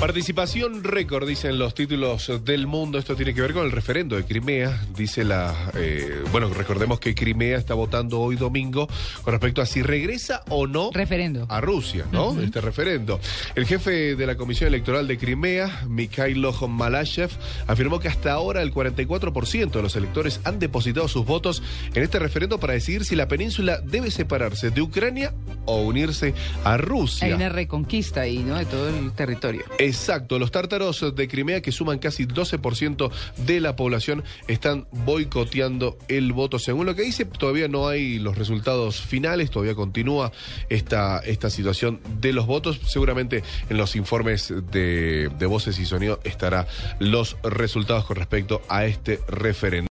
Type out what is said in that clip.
Participación récord, dicen los títulos del mundo. Esto tiene que ver con el referendo de Crimea. Dice la. eh, bueno, recordemos que Crimea está votando hoy domingo con respecto a si regresa o no Referendo. a Rusia, ¿no? Este referendo. El jefe de la Comisión Electoral de Crimea, Mikhailo Malashev, afirmó que hasta ahora el 44% de los electores han depositado sus votos en este referendo para decidir si la península debe separarse de Ucrania o unirse a Rusia. Hay una reconquista ahí, ¿no? De todo el territorio. Exacto, los tártaros de Crimea, que suman casi 12% de la población, están boicoteando el voto. Según lo que dice, todavía no hay los resultados finales, todavía continúa esta, esta situación de los votos. Seguramente en los informes de, de voces y sonido estará los resultados con respecto a este referéndum.